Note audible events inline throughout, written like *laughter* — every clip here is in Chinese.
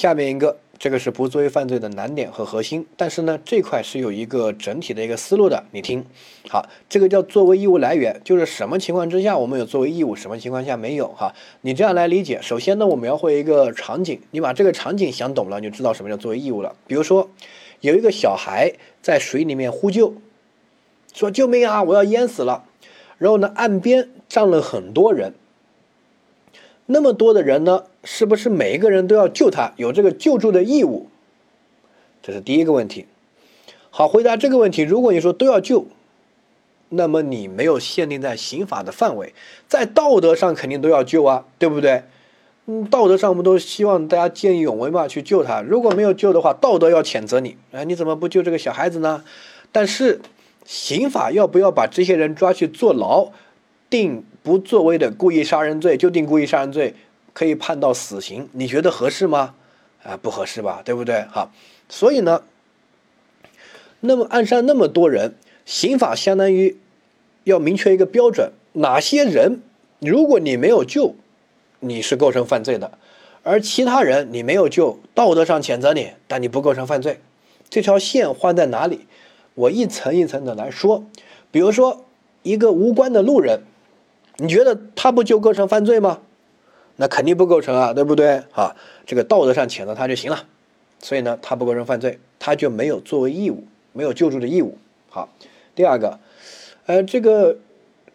下面一个，这个是不作为犯罪的难点和核心，但是呢，这块是有一个整体的一个思路的。你听好，这个叫作为义务来源，就是什么情况之下我们有作为义务，什么情况下没有哈？你这样来理解。首先呢，我描绘一个场景，你把这个场景想懂了，你就知道什么叫作为义务了。比如说，有一个小孩在水里面呼救，说救命啊，我要淹死了。然后呢，岸边站了很多人。那么多的人呢，是不是每一个人都要救他，有这个救助的义务？这是第一个问题。好，回答这个问题，如果你说都要救，那么你没有限定在刑法的范围，在道德上肯定都要救啊，对不对？嗯，道德上我们都希望大家见义勇为嘛，去救他。如果没有救的话，道德要谴责你，哎，你怎么不救这个小孩子呢？但是刑法要不要把这些人抓去坐牢？定不作为的故意杀人罪就定故意杀人罪，可以判到死刑，你觉得合适吗？啊，不合适吧，对不对？好，所以呢，那么案上那么多人，刑法相当于要明确一个标准，哪些人如果你没有救，你是构成犯罪的，而其他人你没有救，道德上谴责你，但你不构成犯罪。这条线画在哪里？我一层一层的来说，比如说一个无关的路人。你觉得他不就构成犯罪吗？那肯定不构成啊，对不对？啊，这个道德上谴责他就行了。所以呢，他不构成犯罪，他就没有作为义务，没有救助的义务。好，第二个，呃，这个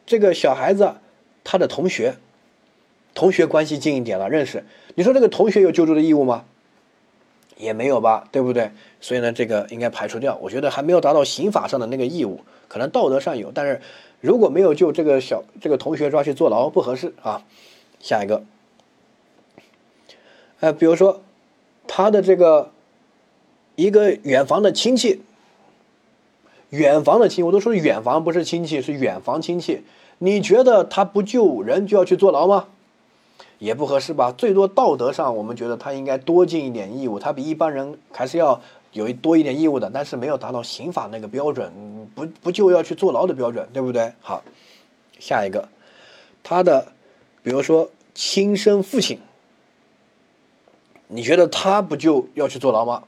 这个小孩子他的同学，同学关系近一点了，认识。你说这个同学有救助的义务吗？也没有吧，对不对？所以呢，这个应该排除掉。我觉得还没有达到刑法上的那个义务，可能道德上有，但是。如果没有救这个小这个同学抓去坐牢不合适啊，下一个，呃，比如说他的这个一个远房的亲戚，远房的亲，我都说远房不是亲戚，是远房亲戚，你觉得他不救人就要去坐牢吗？也不合适吧？最多道德上我们觉得他应该多尽一点义务，他比一般人还是要。有一多一点义务的，但是没有达到刑法那个标准，不不就要去坐牢的标准，对不对？好，下一个，他的，比如说亲生父亲，你觉得他不就要去坐牢吗？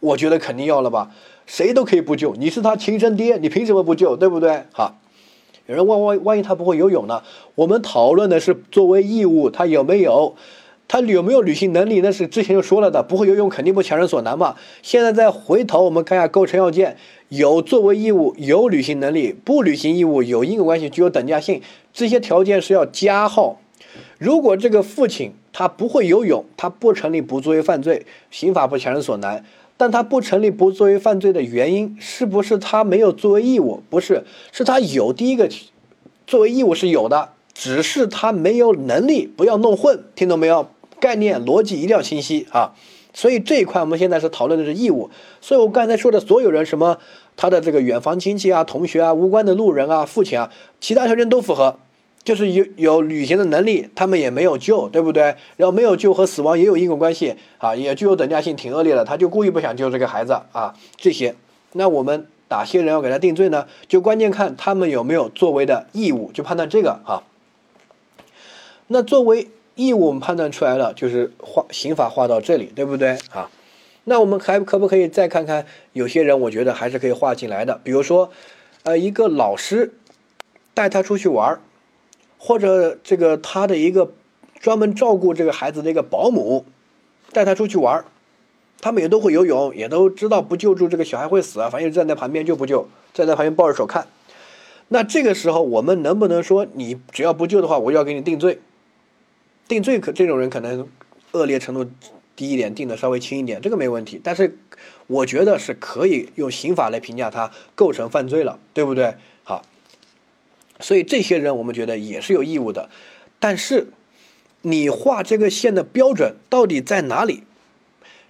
我觉得肯定要了吧，谁都可以不救，你是他亲生爹，你凭什么不救，对不对？好，有人问万万一他不会游泳呢？我们讨论的是作为义务，他有没有？他有没有履行能力？那是之前就说了的，不会游泳肯定不强人所难嘛。现在再回头，我们看一下构成要件：有作为义务，有履行能力，不履行义务，有因果关系，具有等价性。这些条件是要加号。如果这个父亲他不会游泳，他不成立不作为犯罪，刑法不强人所难。但他不成立不作为犯罪的原因，是不是他没有作为义务？不是，是他有第一个作为义务是有的，只是他没有能力。不要弄混，听懂没有？概念逻辑一定要清晰啊，所以这一块我们现在是讨论的是义务。所以我刚才说的所有人，什么他的这个远房亲戚啊、同学啊、无关的路人啊、父亲啊，其他条件都符合，就是有有履行的能力，他们也没有救，对不对？然后没有救和死亡也有因果关系啊，也具有等价性，挺恶劣的，他就故意不想救这个孩子啊，这些，那我们哪些人要给他定罪呢？就关键看他们有没有作为的义务，就判断这个啊。那作为。义务我们判断出来了，就是划刑法划到这里，对不对啊？那我们还可不可以再看看有些人？我觉得还是可以划进来的。比如说，呃，一个老师带他出去玩儿，或者这个他的一个专门照顾这个孩子的一个保姆带他出去玩儿，他们也都会游泳，也都知道不救助这个小孩会死啊，反正站在旁边就不救，站在旁边抱着手看。那这个时候我们能不能说，你只要不救的话，我就要给你定罪？定罪可这种人可能恶劣程度低一点，定的稍微轻一点，这个没问题。但是我觉得是可以用刑法来评价他构成犯罪了，对不对？好，所以这些人我们觉得也是有义务的。但是你画这个线的标准到底在哪里？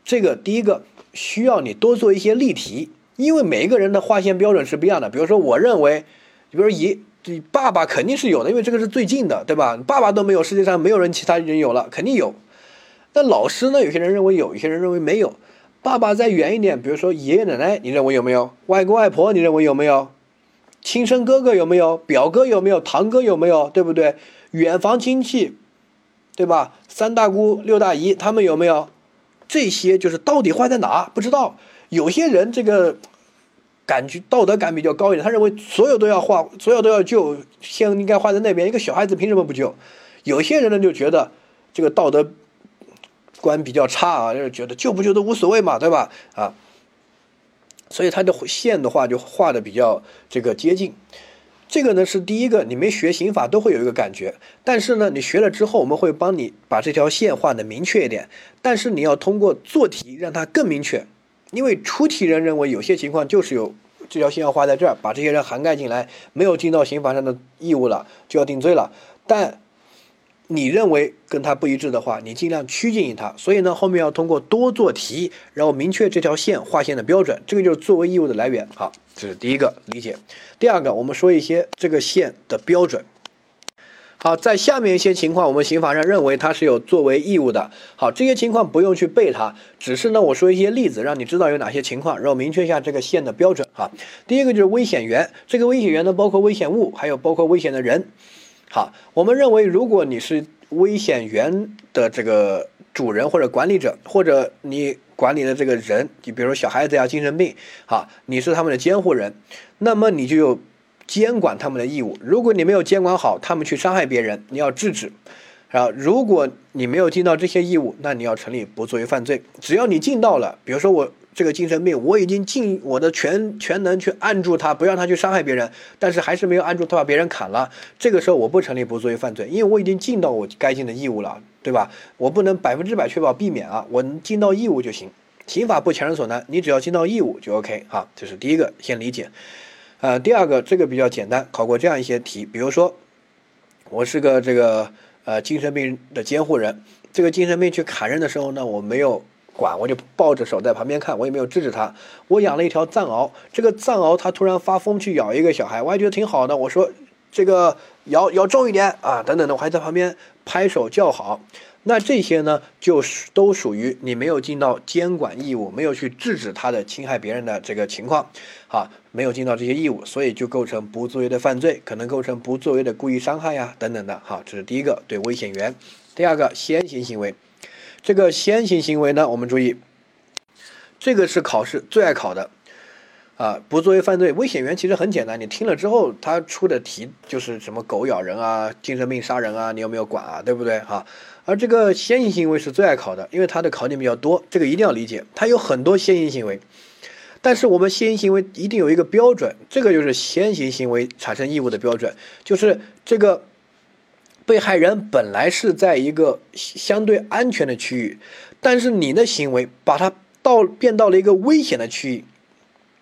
这个第一个需要你多做一些例题，因为每一个人的划线标准是不一样的。比如说，我认为，比如说以。这爸爸肯定是有的，因为这个是最近的，对吧？爸爸都没有，世界上没有人其他人有了，肯定有。那老师呢？有些人认为有，有些人认为没有。爸爸再远一点，比如说爷爷奶奶，你认为有没有？外公外婆，你认为有没有？亲生哥哥有没有？表哥有没有？堂哥有没有？对不对？远房亲戚，对吧？三大姑六大姨他们有没有？这些就是到底坏在哪？不知道。有些人这个感觉道德感比较高一点，他认为所有都要画，所有都要救，线应该画在那边。一个小孩子凭什么不救？有些人呢就觉得这个道德观比较差啊，就是觉得救不救都无所谓嘛，对吧？啊，所以他的线的话就画的比较这个接近。这个呢是第一个，你没学刑法都会有一个感觉，但是呢，你学了之后，我们会帮你把这条线画的明确一点。但是你要通过做题让它更明确，因为出题人认为有些情况就是有这条线要画在这儿，把这些人涵盖进来，没有尽到刑法上的义务了，就要定罪了。但你认为跟他不一致的话，你尽量趋近于他。所以呢，后面要通过多做题，然后明确这条线划线的标准，这个就是作为义务的来源。好，这是第一个理解。第二个，我们说一些这个线的标准。好，在下面一些情况，我们刑法上认为它是有作为义务的。好，这些情况不用去背它，只是呢，我说一些例子，让你知道有哪些情况，然后明确一下这个线的标准。哈，第一个就是危险源，这个危险源呢，包括危险物，还有包括危险的人。好，我们认为，如果你是危险源的这个主人或者管理者，或者你管理的这个人，你比如说小孩子呀、精神病，好，你是他们的监护人，那么你就有监管他们的义务。如果你没有监管好，他们去伤害别人，你要制止。啊，如果你没有尽到这些义务，那你要成立不作为犯罪。只要你尽到了，比如说我。这个精神病，我已经尽我的全全能去按住他，不让他去伤害别人，但是还是没有按住他，把别人砍了。这个时候我不成立不作为犯罪，因为我已经尽到我该尽的义务了，对吧？我不能百分之百确保避免啊，我尽到义务就行。刑法不强人所难，你只要尽到义务就 OK 哈。这是第一个，先理解。呃，第二个这个比较简单，考过这样一些题，比如说我是个这个呃精神病的监护人，这个精神病去砍人的时候呢，我没有。管我就抱着手在旁边看，我也没有制止他。我养了一条藏獒，这个藏獒它突然发疯去咬一个小孩，我还觉得挺好的。我说这个咬咬重一点啊，等等的，我还在旁边拍手叫好。那这些呢，就是都属于你没有尽到监管义务，没有去制止他的侵害别人的这个情况，啊，没有尽到这些义务，所以就构成不作为的犯罪，可能构成不作为的故意伤害呀等等的。哈，这是第一个对危险源。第二个先行行为。这个先行行为呢，我们注意，这个是考试最爱考的，啊，不作为犯罪，危险源其实很简单，你听了之后，他出的题就是什么狗咬人啊，精神病杀人啊，你有没有管啊，对不对哈？而这个先行行为是最爱考的，因为它的考点比较多，这个一定要理解，它有很多先行行为，但是我们先行行为一定有一个标准，这个就是先行行为产生义务的标准，就是这个。被害人本来是在一个相对安全的区域，但是你的行为把他到变到了一个危险的区域，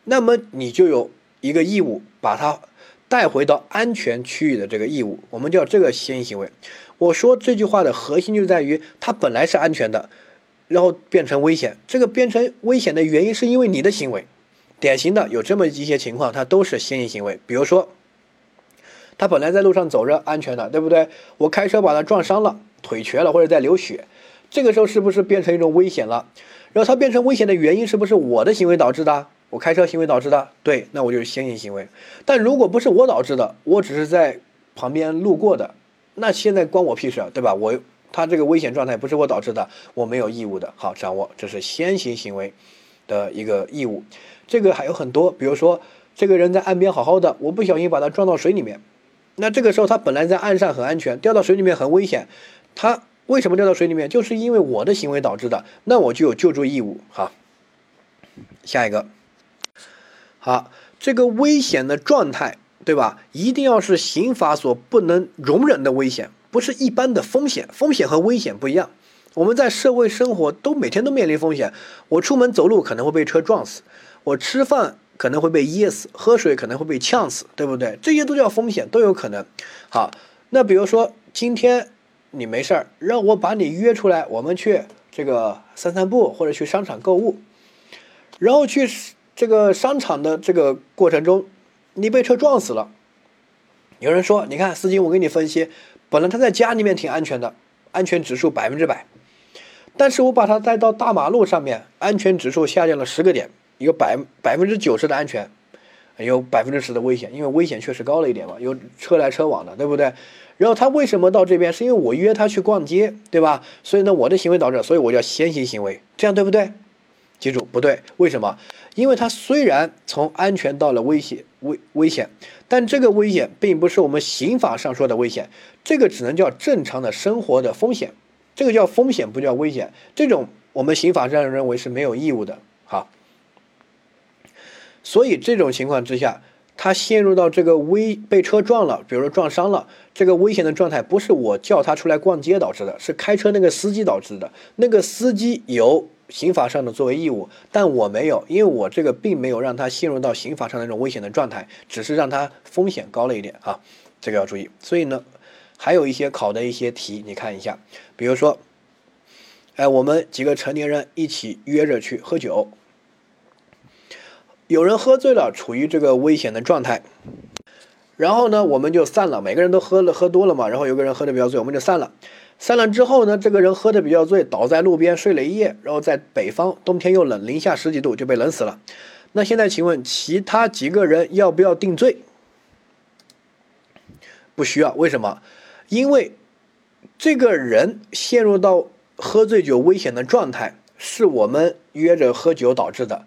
那么你就有一个义务把他带回到安全区域的这个义务，我们叫这个先行行为。我说这句话的核心就在于，它本来是安全的，然后变成危险，这个变成危险的原因是因为你的行为。典型的有这么一些情况，它都是先行行为，比如说。他本来在路上走着安全的，对不对？我开车把他撞伤了，腿瘸了或者在流血，这个时候是不是变成一种危险了？然后他变成危险的原因是不是我的行为导致的？我开车行为导致的？对，那我就是先行行为。但如果不是我导致的，我只是在旁边路过的，那现在关我屁事啊，对吧？我他这个危险状态不是我导致的，我没有义务的。好，掌握这是先行行为的一个义务。这个还有很多，比如说这个人在岸边好好的，我不小心把他撞到水里面。那这个时候，他本来在岸上很安全，掉到水里面很危险。他为什么掉到水里面？就是因为我的行为导致的。那我就有救助义务。好，下一个，好，这个危险的状态，对吧？一定要是刑法所不能容忍的危险，不是一般的风险。风险和危险不一样。我们在社会生活都每天都面临风险。我出门走路可能会被车撞死，我吃饭。可能会被噎死，喝水可能会被呛死，对不对？这些都叫风险，都有可能。好，那比如说今天你没事儿，让我把你约出来，我们去这个散散步，或者去商场购物，然后去这个商场的这个过程中，你被车撞死了。有人说，你看司机，我给你分析，本来他在家里面挺安全的，安全指数百分之百，但是我把他带到大马路上面，安全指数下降了十个点。一个百百分之九十的安全，有百分之十的危险，因为危险确实高了一点嘛，有车来车往的，对不对？然后他为什么到这边？是因为我约他去逛街，对吧？所以呢，我的行为导致，所以我叫先行行为，这样对不对？记住，不对，为什么？因为他虽然从安全到了危险危危险，但这个危险并不是我们刑法上说的危险，这个只能叫正常的生活的风险，这个叫风险，不叫危险。这种我们刑法上认为是没有义务的，好。所以这种情况之下。他陷入到这个危被车撞了，比如说撞伤了，这个危险的状态不是我叫他出来逛街导致的，是开车那个司机导致的。那个司机有刑法上的作为义务，但我没有，因为我这个并没有让他陷入到刑法上那种危险的状态，只是让他风险高了一点啊，这个要注意。所以呢，还有一些考的一些题，你看一下，比如说，哎，我们几个成年人一起约着去喝酒。有人喝醉了，处于这个危险的状态，然后呢，我们就散了。每个人都喝了喝多了嘛，然后有个人喝的比较醉，我们就散了。散了之后呢，这个人喝的比较醉，倒在路边睡了一夜，然后在北方冬天又冷，零下十几度就被冷死了。那现在请问其他几个人要不要定罪？不需要，为什么？因为这个人陷入到喝醉酒危险的状态，是我们约着喝酒导致的。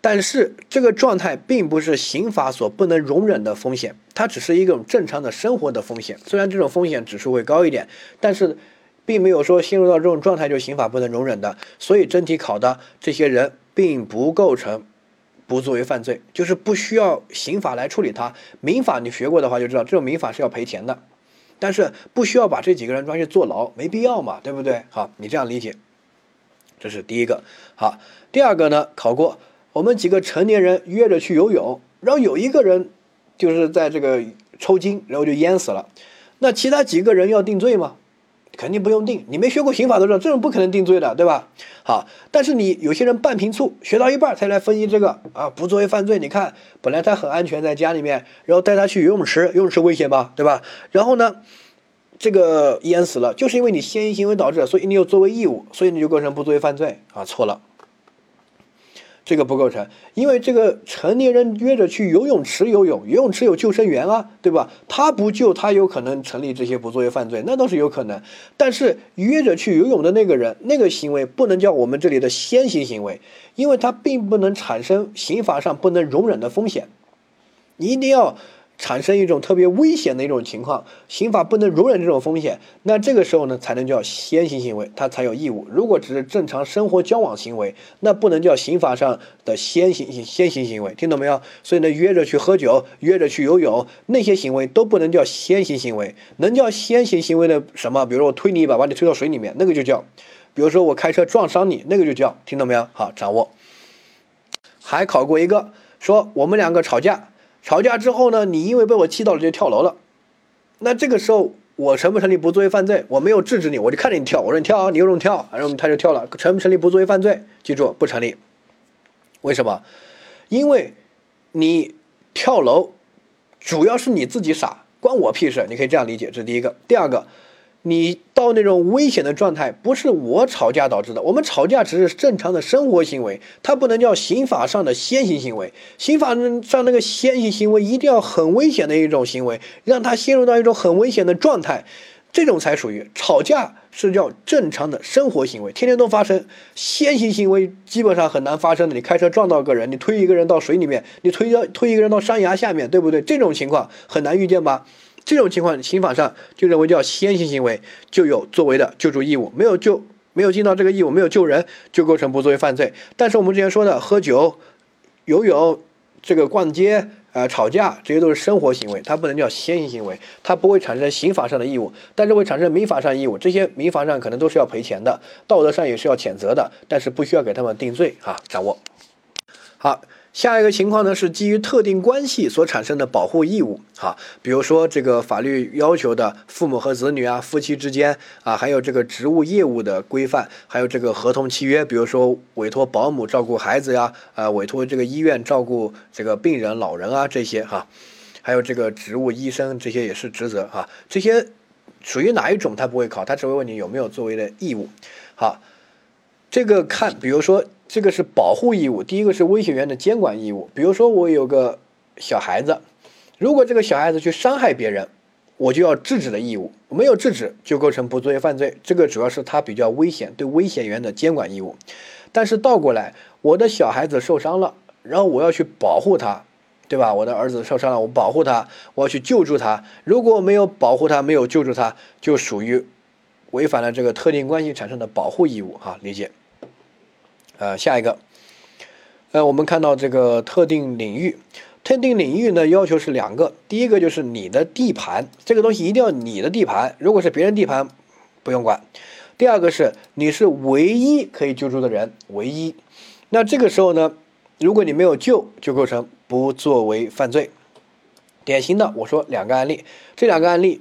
但是这个状态并不是刑法所不能容忍的风险，它只是一种正常的生活的风险。虽然这种风险指数会高一点，但是并没有说陷入到这种状态就刑法不能容忍的。所以真题考的这些人并不构成不作为犯罪，就是不需要刑法来处理它。民法你学过的话就知道，这种民法是要赔钱的，但是不需要把这几个人抓去坐牢，没必要嘛，对不对？好，你这样理解，这是第一个。好，第二个呢，考过。我们几个成年人约着去游泳，然后有一个人就是在这个抽筋，然后就淹死了。那其他几个人要定罪吗？肯定不用定。你没学过刑法都知道，这种不可能定罪的，对吧？好，但是你有些人半瓶醋，学到一半才来分析这个啊，不作为犯罪。你看，本来他很安全在家里面，然后带他去游泳池，游泳池危险吧，对吧？然后呢，这个淹死了，就是因为你先行行为导致，所以你有作为义务，所以你就构成不作为犯罪啊，错了。这个不构成，因为这个成年人约着去游泳池游泳，游泳池有救生员啊，对吧？他不救，他有可能成立这些不作为犯罪，那倒是有可能。但是约着去游泳的那个人，那个行为不能叫我们这里的先行行为，因为他并不能产生刑法上不能容忍的风险，你一定要。产生一种特别危险的一种情况，刑法不能容忍这种风险，那这个时候呢，才能叫先行行为，他才有义务。如果只是正常生活交往行为，那不能叫刑法上的先行先行行为，听懂没有？所以呢，约着去喝酒，约着去游泳，那些行为都不能叫先行行为，能叫先行行为的什么？比如说我推你一把，把你推到水里面，那个就叫；比如说我开车撞伤你，那个就叫，听懂没有？好，掌握。还考过一个，说我们两个吵架。吵架之后呢，你因为被我气到了就跳楼了，那这个时候我成不成立不作为犯罪？我没有制止你，我就看着你跳，我说你跳啊，你有种跳，然后他就跳了，成不成立不作为犯罪？记住不成立，为什么？因为你跳楼主要是你自己傻，关我屁事。你可以这样理解，这是第一个。第二个。你到那种危险的状态，不是我吵架导致的。我们吵架只是正常的生活行为，它不能叫刑法上的先行行为。刑法上那个先行行为一定要很危险的一种行为，让他陷入到一种很危险的状态，这种才属于吵架是叫正常的生活行为，天天都发生。先行行为基本上很难发生的。你开车撞到个人，你推一个人到水里面，你推到推一个人到山崖下面，对不对？这种情况很难遇见吧？这种情况，刑法上就认为叫先行行为，就有作为的救助义务，没有救，没有尽到这个义务，没有救人，就构成不作为犯罪。但是我们之前说的喝酒、游泳、这个逛街、呃吵架，这些都是生活行为，它不能叫先行行为，它不会产生刑法上的义务，但是会产生民法上义务。这些民法上可能都是要赔钱的，道德上也是要谴责的，但是不需要给他们定罪啊。掌握好。下一个情况呢，是基于特定关系所产生的保护义务，哈，比如说这个法律要求的父母和子女啊，夫妻之间啊，还有这个职务业务的规范，还有这个合同契约，比如说委托保姆照顾孩子呀，呃，委托这个医院照顾这个病人老人啊，这些哈，还有这个职务医生，这些也是职责哈，这些属于哪一种？他不会考，他只会问你有没有作为的义务，好，这个看，比如说。这个是保护义务，第一个是危险源的监管义务。比如说，我有个小孩子，如果这个小孩子去伤害别人，我就要制止的义务，没有制止就构成不作为犯罪。这个主要是他比较危险，对危险源的监管义务。但是倒过来，我的小孩子受伤了，然后我要去保护他，对吧？我的儿子受伤了，我保护他，我要去救助他。如果没有保护他，没有救助他，就属于违反了这个特定关系产生的保护义务。哈，理解。呃，下一个，呃，我们看到这个特定领域。特定领域呢，要求是两个，第一个就是你的地盘，这个东西一定要你的地盘，如果是别人地盘，不用管。第二个是你是唯一可以救助的人，唯一。那这个时候呢，如果你没有救，就构成不作为犯罪。典型的，我说两个案例，这两个案例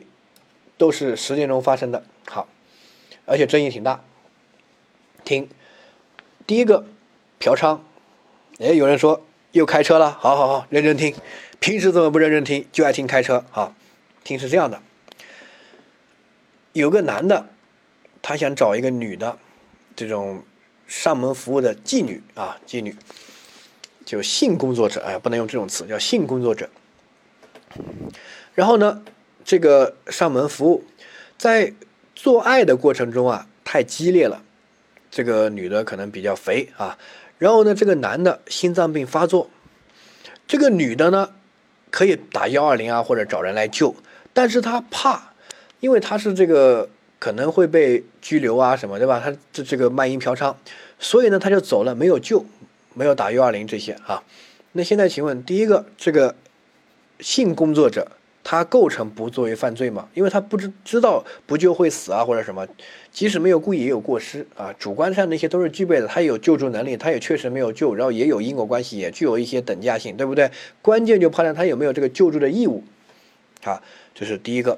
都是实践中发生的，好，而且争议挺大。听，第一个嫖娼，哎，有人说。又开车了，好好好，认真听。平时怎么不认真听，就爱听开车。好，听是这样的：有个男的，他想找一个女的，这种上门服务的妓女啊，妓女，就性工作者，哎，不能用这种词，叫性工作者。然后呢，这个上门服务，在做爱的过程中啊，太激烈了，这个女的可能比较肥啊。然后呢，这个男的心脏病发作，这个女的呢，可以打幺二零啊，或者找人来救，但是他怕，因为他是这个可能会被拘留啊什么，对吧？他这这个卖淫嫖娼，所以呢他就走了，没有救，没有打幺二零这些啊。那现在请问，第一个这个性工作者。他构成不作为犯罪吗？因为他不知知道不救会死啊，或者什么，即使没有故意也有过失啊，主观上那些都是具备的。他有救助能力，他也确实没有救，然后也有因果关系，也具有一些等价性，对不对？关键就判断他有没有这个救助的义务，啊，这是第一个。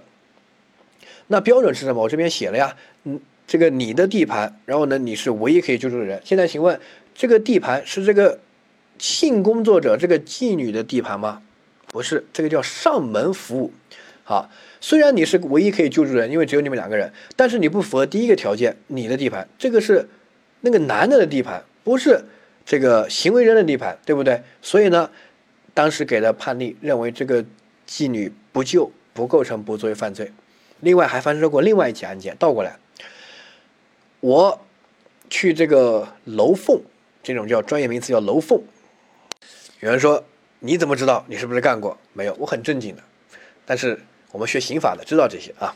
那标准是什么？我这边写了呀，嗯，这个你的地盘，然后呢，你是唯一可以救助的人。现在请问，这个地盘是这个性工作者这个妓女的地盘吗？不是，这个叫上门服务，好，虽然你是唯一可以救助人，因为只有你们两个人，但是你不符合第一个条件，你的地盘，这个是那个男的的地盘，不是这个行为人的地盘，对不对？所以呢，当时给的判例认为这个妓女不救不构成不作为犯罪。另外还发生过另外一起案件，倒过来，我去这个楼凤，这种叫专业名词叫楼凤，有人说。你怎么知道？你是不是干过？没有，我很正经的。但是我们学刑法的知道这些啊。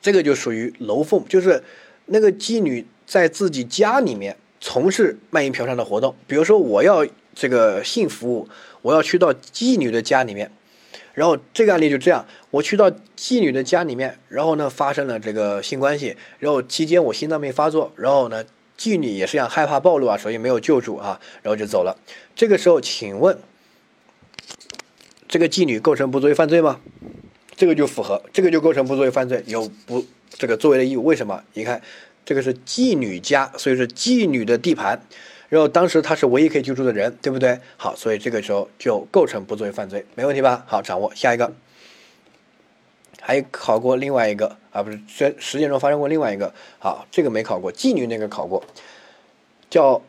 这个就属于楼凤，就是那个妓女在自己家里面从事卖淫嫖娼的活动。比如说，我要这个性服务，我要去到妓女的家里面，然后这个案例就这样，我去到妓女的家里面，然后呢发生了这个性关系，然后期间我心脏病发作，然后呢。妓女也是一样，害怕暴露啊，所以没有救助啊，然后就走了。这个时候，请问这个妓女构成不作为犯罪吗？这个就符合，这个就构成不作为犯罪，有不这个作为的义务。为什么？你看，这个是妓女家，所以是妓女的地盘，然后当时她是唯一可以救助的人，对不对？好，所以这个时候就构成不作为犯罪，没问题吧？好，掌握下一个。还考过另外一个啊，不是实实践中发生过另外一个，好，这个没考过，妓女那个考过，叫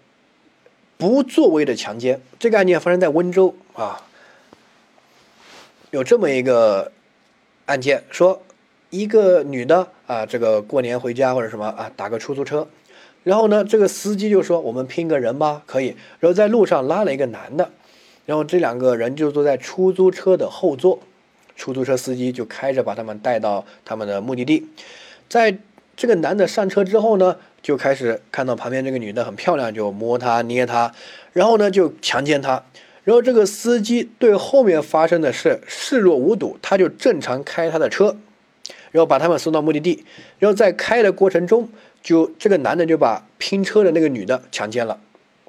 不作为的强奸。这个案件发生在温州啊，有这么一个案件，说一个女的啊，这个过年回家或者什么啊，打个出租车，然后呢，这个司机就说我们拼个人吧，可以，然后在路上拉了一个男的，然后这两个人就坐在出租车的后座。出租车司机就开着把他们带到他们的目的地，在这个男的上车之后呢，就开始看到旁边这个女的很漂亮，就摸她捏她，然后呢就强奸她，然后这个司机对后面发生的事视若无睹，他就正常开他的车，然后把他们送到目的地，然后在开的过程中，就这个男的就把拼车的那个女的强奸了，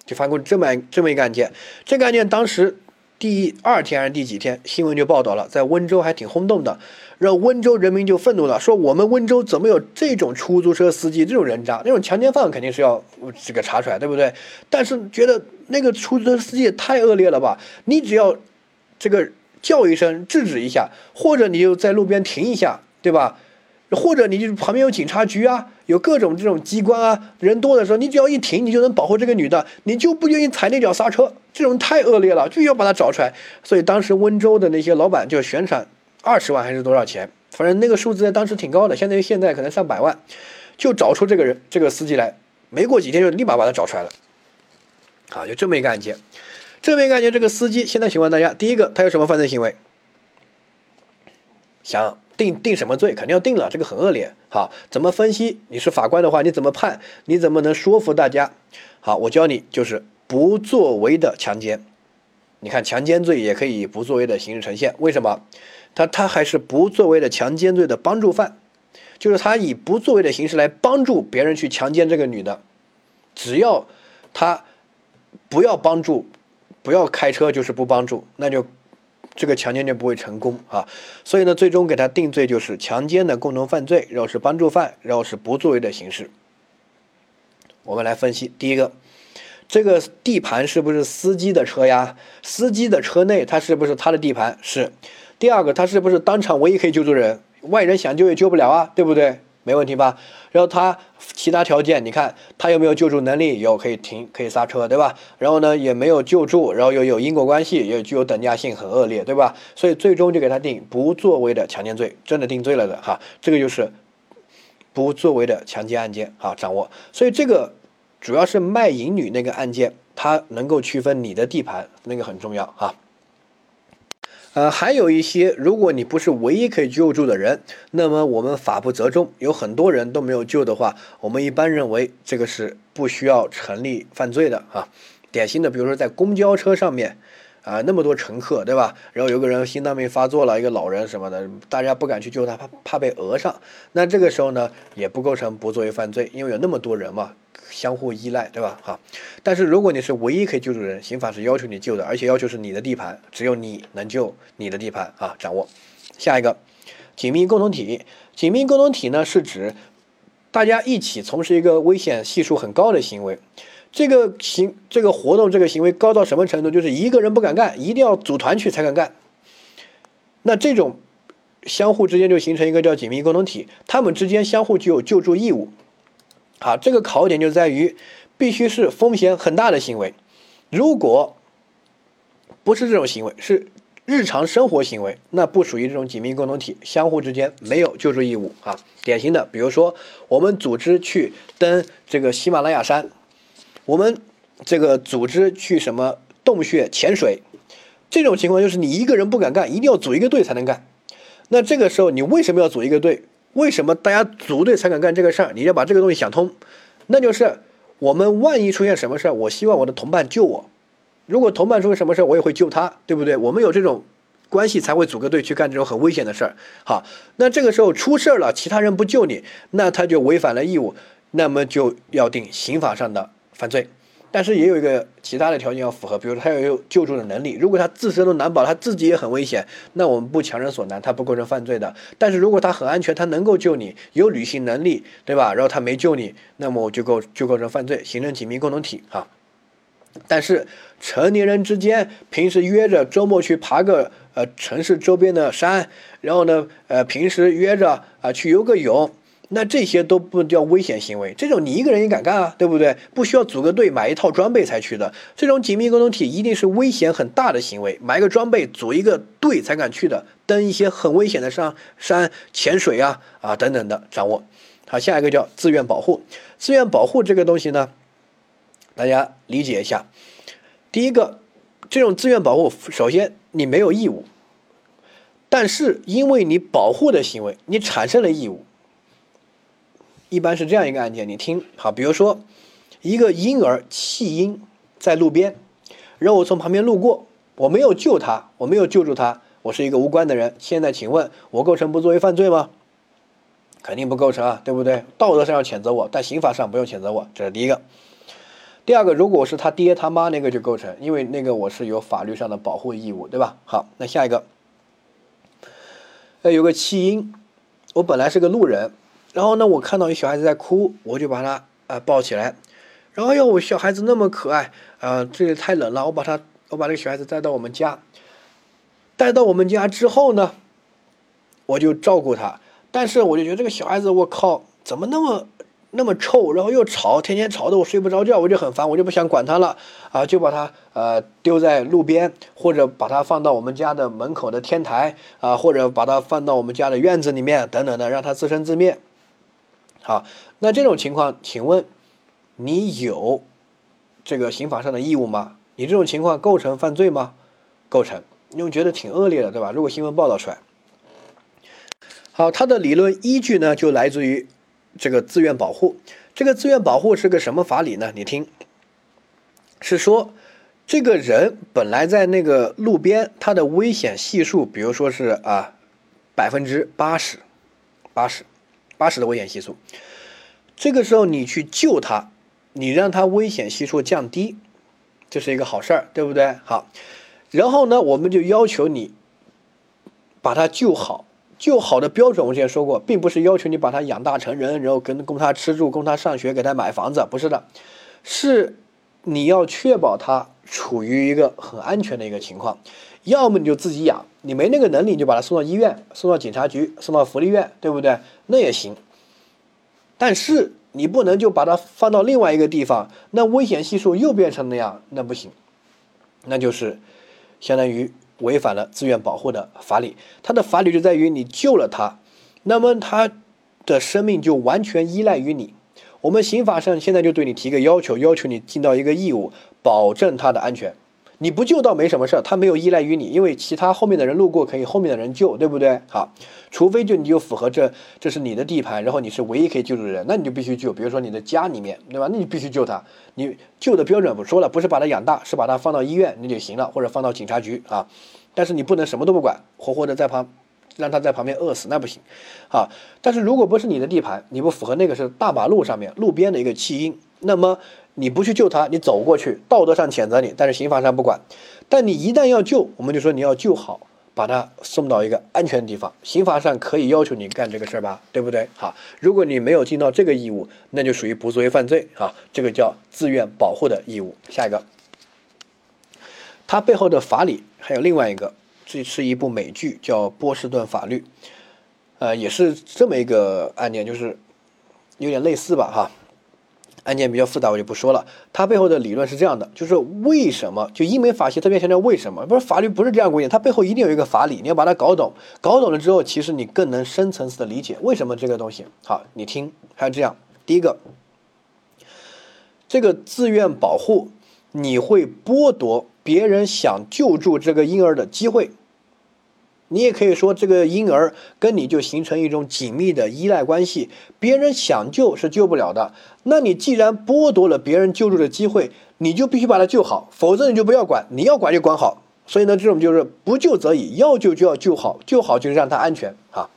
就发生过这么这么一个案件，这个案件当时。第二天还是第几天，新闻就报道了，在温州还挺轰动的，然后温州人民就愤怒了，说我们温州怎么有这种出租车司机这种人渣，那种强奸犯肯定是要这个查出来，对不对？但是觉得那个出租车司机也太恶劣了吧？你只要这个叫一声制止一下，或者你就在路边停一下，对吧？或者你就旁边有警察局啊，有各种这种机关啊，人多的时候，你只要一停，你就能保护这个女的，你就不愿意踩那脚刹车，这种太恶劣了，就要把它找出来。所以当时温州的那些老板就悬赏二十万还是多少钱，反正那个数字在当时挺高的，相当于现在可能上百万，就找出这个人这个司机来，没过几天就立马把他找出来了。啊，就这么一个案件，这么一个案件，这个司机现在请问大家，第一个他有什么犯罪行为？想。定定什么罪？肯定要定了，这个很恶劣。好，怎么分析？你是法官的话，你怎么判？你怎么能说服大家？好，我教你，就是不作为的强奸。你看，强奸罪也可以不作为的形式呈现。为什么？他他还是不作为的强奸罪的帮助犯，就是他以不作为的形式来帮助别人去强奸这个女的。只要他不要帮助，不要开车，就是不帮助，那就。这个强奸就不会成功啊，所以呢，最终给他定罪就是强奸的共同犯罪，然后是帮助犯，然后是不作为的形式。我们来分析，第一个，这个地盘是不是司机的车呀？司机的车内，他是不是他的地盘？是。第二个，他是不是当场唯一可以救助人？外人想救也救不了啊，对不对？没问题吧？然后他其他条件，你看他有没有救助能力？有，可以停，可以刹车，对吧？然后呢，也没有救助，然后又有因果关系，也具有等价性，很恶劣，对吧？所以最终就给他定不作为的强奸罪，真的定罪了的哈。这个就是不作为的强奸案件啊，掌握。所以这个主要是卖淫女那个案件，它能够区分你的地盘，那个很重要哈。呃，还有一些，如果你不是唯一可以救助的人，那么我们法不责众，有很多人都没有救的话，我们一般认为这个是不需要成立犯罪的啊。典型的，比如说在公交车上面，啊，那么多乘客，对吧？然后有个人心脏病发作了，一个老人什么的，大家不敢去救他，怕怕被讹上。那这个时候呢，也不构成不作为犯罪，因为有那么多人嘛。相互依赖，对吧？哈，但是如果你是唯一可以救助人，刑法是要求你救的，而且要求是你的地盘，只有你能救你的地盘啊！掌握。下一个，紧密共同体。紧密共同体呢，是指大家一起从事一个危险系数很高的行为。这个行这个活动这个行为高到什么程度？就是一个人不敢干，一定要组团去才敢干。那这种相互之间就形成一个叫紧密共同体，他们之间相互具有救助义务。啊，这个考点就在于，必须是风险很大的行为。如果不是这种行为，是日常生活行为，那不属于这种紧密共同体，相互之间没有救助义务啊。典型的，比如说我们组织去登这个喜马拉雅山，我们这个组织去什么洞穴潜水，这种情况就是你一个人不敢干，一定要组一个队才能干。那这个时候你为什么要组一个队？为什么大家组队才敢干这个事儿？你要把这个东西想通，那就是我们万一出现什么事儿，我希望我的同伴救我。如果同伴出现什么事儿，我也会救他，对不对？我们有这种关系才会组个队去干这种很危险的事儿。好，那这个时候出事儿了，其他人不救你，那他就违反了义务，那么就要定刑法上的犯罪。但是也有一个其他的条件要符合，比如他要有救助的能力。如果他自身都难保，他自己也很危险，那我们不强人所难，他不构成犯罪的。但是如果他很安全，他能够救你，有履行能力，对吧？然后他没救你，那么我就构就构成犯罪，形成紧密共同体啊。但是成年人之间平时约着周末去爬个呃城市周边的山，然后呢呃平时约着啊去游个泳。那这些都不叫危险行为，这种你一个人也敢干啊，对不对？不需要组个队买一套装备才去的，这种紧密共同体一定是危险很大的行为，买个装备组一个队才敢去的，登一些很危险的上山潜水啊啊等等的掌握。好，下一个叫自愿保护，自愿保护这个东西呢，大家理解一下。第一个，这种自愿保护，首先你没有义务，但是因为你保护的行为，你产生了义务。一般是这样一个案件，你听好，比如说一个婴儿弃婴在路边，然后我从旁边路过，我没有救他，我没有救助他，我是一个无关的人。现在请问，我构成不作为犯罪吗？肯定不构成啊，对不对？道德上要谴责我，但刑法上不用谴责我，这是第一个。第二个，如果我是他爹他妈，那个就构成，因为那个我是有法律上的保护义务，对吧？好，那下一个，呃，有个弃婴，我本来是个路人。然后呢，我看到一小孩子在哭，我就把他呃抱起来。然后哎呦，我小孩子那么可爱，啊，这里太冷了，我把他，我把这个小孩子带到我们家。带到我们家之后呢，我就照顾他。但是我就觉得这个小孩子，我靠，怎么那么那么臭，然后又吵，天天吵得我睡不着觉，我就很烦，我就不想管他了啊，就把他呃丢在路边，或者把他放到我们家的门口的天台啊，或者把他放到我们家的院子里面等等的，让他自生自灭。好，那这种情况，请问你有这个刑法上的义务吗？你这种情况构成犯罪吗？构成，因为觉得挺恶劣的，对吧？如果新闻报道出来，好，它的理论依据呢，就来自于。这个自愿保护，这个自愿保护是个什么法理呢？你听，是说这个人本来在那个路边，他的危险系数，比如说是啊百分之八十，八十，八十的危险系数，这个时候你去救他，你让他危险系数降低，这是一个好事儿，对不对？好，然后呢，我们就要求你把他救好。救好的标准，我之前说过，并不是要求你把他养大成人，然后跟供他吃住、供他上学、给他买房子，不是的，是你要确保他处于一个很安全的一个情况。要么你就自己养，你没那个能力，你就把他送到医院、送到警察局、送到福利院，对不对？那也行。但是你不能就把它放到另外一个地方，那危险系数又变成那样，那不行。那就是相当于。违反了自愿保护的法理，它的法理就在于你救了他，那么他的生命就完全依赖于你。我们刑法上现在就对你提个要求，要求你尽到一个义务，保证他的安全。你不救倒没什么事儿，他没有依赖于你，因为其他后面的人路过可以后面的人救，对不对？好，除非就你就符合这这是你的地盘，然后你是唯一可以救助的人，那你就必须救。比如说你的家里面，对吧？那你必须救他。你救的标准不说了，不是把他养大，是把他放到医院那就行了，或者放到警察局啊。但是你不能什么都不管，活活的在旁，让他在旁边饿死那不行，啊！但是如果不是你的地盘，你不符合那个是大马路上面路边的一个弃婴，那么你不去救他，你走过去，道德上谴责你，但是刑法上不管。但你一旦要救，我们就说你要救好，把他送到一个安全的地方，刑法上可以要求你干这个事儿吧，对不对？好，如果你没有尽到这个义务，那就属于不作为犯罪啊，这个叫自愿保护的义务。下一个。它背后的法理还有另外一个，这是一部美剧，叫《波士顿法律》，呃，也是这么一个案件，就是有点类似吧，哈，案件比较复杂，我就不说了。它背后的理论是这样的，就是为什么就英美法系特别强调为什么？不是法律不是这样规定，它背后一定有一个法理，你要把它搞懂，搞懂了之后，其实你更能深层次的理解为什么这个东西。好，你听，还有这样，第一个，这个自愿保护，你会剥夺。别人想救助这个婴儿的机会，你也可以说这个婴儿跟你就形成一种紧密的依赖关系。别人想救是救不了的，那你既然剥夺了别人救助的机会，你就必须把他救好，否则你就不要管，你要管就管好。所以呢，这种就是不救则已，要救就要救好，救好就是让他安全啊。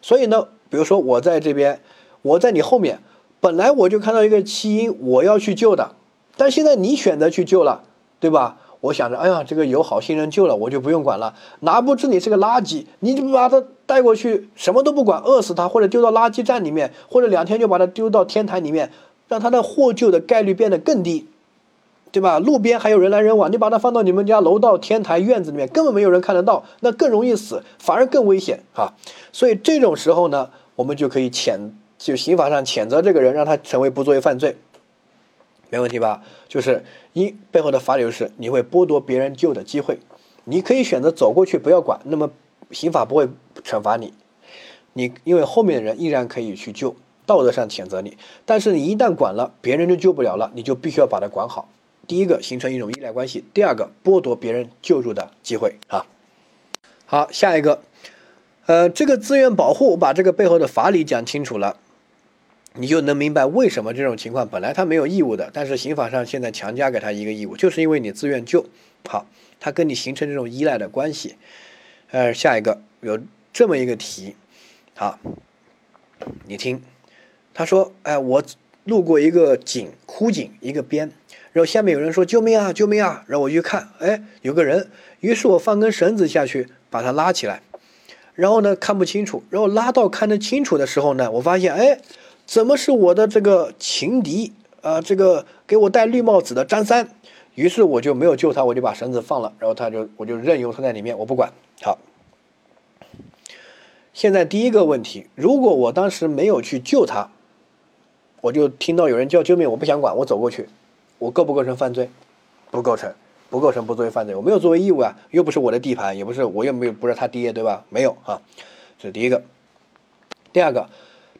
所以呢，比如说我在这边，我在你后面，本来我就看到一个弃婴，我要去救的，但现在你选择去救了。对吧？我想着，哎呀，这个有好心人救了，我就不用管了。哪不知你是个垃圾，你就把他带过去，什么都不管，饿死他，或者丢到垃圾站里面，或者两天就把他丢到天台里面，让他的获救的概率变得更低，对吧？路边还有人来人往，你把他放到你们家楼道、天台、院子里面，根本没有人看得到，那更容易死，反而更危险啊！所以这种时候呢，我们就可以谴，就刑法上谴责这个人，让他成为不作为犯罪。没问题吧？就是一背后的法理就是你会剥夺别人救的机会，你可以选择走过去不要管，那么刑法不会惩罚你，你因为后面的人依然可以去救，道德上谴责你，但是你一旦管了，别人就救不了了，你就必须要把它管好。第一个形成一种依赖关系，第二个剥夺别人救助的机会啊。好，下一个，呃，这个自愿保护，我把这个背后的法理讲清楚了。你就能明白为什么这种情况本来他没有义务的，但是刑法上现在强加给他一个义务，就是因为你自愿救，好，他跟你形成这种依赖的关系。呃，下一个有这么一个题，好，你听，他说，哎，我路过一个井，枯井一个边，然后下面有人说救命啊，救命啊，然后我一看，哎，有个人，于是我放根绳子下去把他拉起来，然后呢看不清楚，然后拉到看得清楚的时候呢，我发现，哎。怎么是我的这个情敌啊？这个给我戴绿帽子的张三，于是我就没有救他，我就把绳子放了，然后他就我就任由他在里面，我不管。好，现在第一个问题，如果我当时没有去救他，我就听到有人叫救命，我不想管，我走过去，我构不构成犯罪？不构成，不构成不作为犯罪，我没有作为义务啊，又不是我的地盘，也不是我又没有不是他爹，对吧？没有啊，这是第一个。第二个，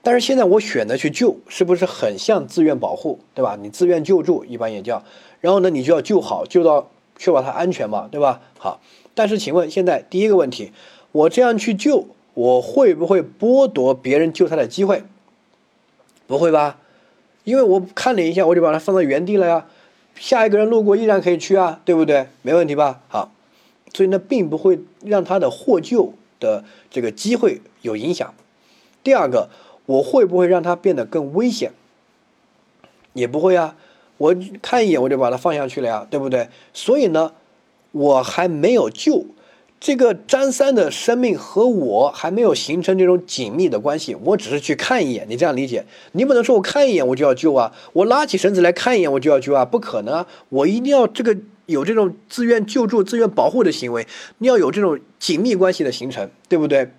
但是现在我选择去救，是不是很像自愿保护，对吧？你自愿救助一般也叫，然后呢，你就要救好，救到确保他安全嘛，对吧？好，但是请问现在第一个问题，我这样去救，我会不会剥夺别人救他的机会？不会吧？因为我看了一下，我就把它放在原地了呀。下一个人路过依然可以去啊，对不对？没问题吧？好，所以呢，并不会让他的获救的这个机会有影响。第二个，我会不会让他变得更危险？也不会啊，我看一眼我就把他放下去了呀，对不对？所以呢，我还没有救。这个张三的生命和我还没有形成这种紧密的关系，我只是去看一眼，你这样理解？你不能说我看一眼我就要救啊，我拉起绳子来看一眼我就要救啊，不可能啊！我一定要这个有这种自愿救助、自愿保护的行为，你要有这种紧密关系的形成，对不对？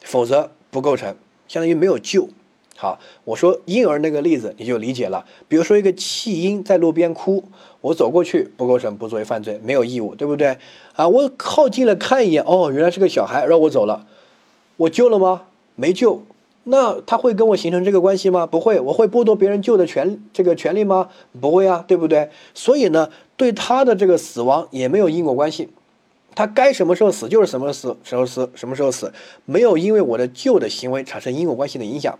否则不构成，相当于没有救。好，我说婴儿那个例子你就理解了。比如说一个弃婴在路边哭，我走过去不构成不作为犯罪，没有义务，对不对？啊，我靠近了看一眼，哦，原来是个小孩，让我走了，我救了吗？没救。那他会跟我形成这个关系吗？不会。我会剥夺别人救的权这个权利吗？不会啊，对不对？所以呢，对他的这个死亡也没有因果关系，他该什么时候死就是什么死时候死，什么时候死，没有因为我的救的行为产生因果关系的影响。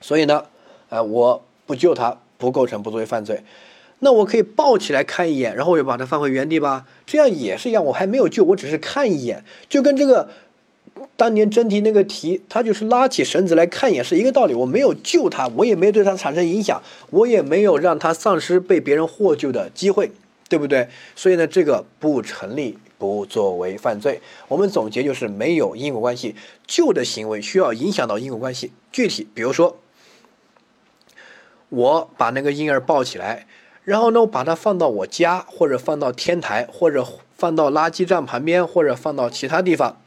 所以呢，呃，我不救他不构成不作为犯罪，那我可以抱起来看一眼，然后我就把它放回原地吧，这样也是一样，我还没有救，我只是看一眼，就跟这个当年真题那个题，他就是拉起绳子来看一眼是一个道理，我没有救他，我也没对他产生影响，我也没有让他丧失被别人获救的机会，对不对？所以呢，这个不成立不作为犯罪。我们总结就是没有因果关系，旧的行为需要影响到因果关系，具体比如说。我把那个婴儿抱起来，然后呢，我把它放到我家，或者放到天台，或者放到垃圾站旁边，或者放到其他地方。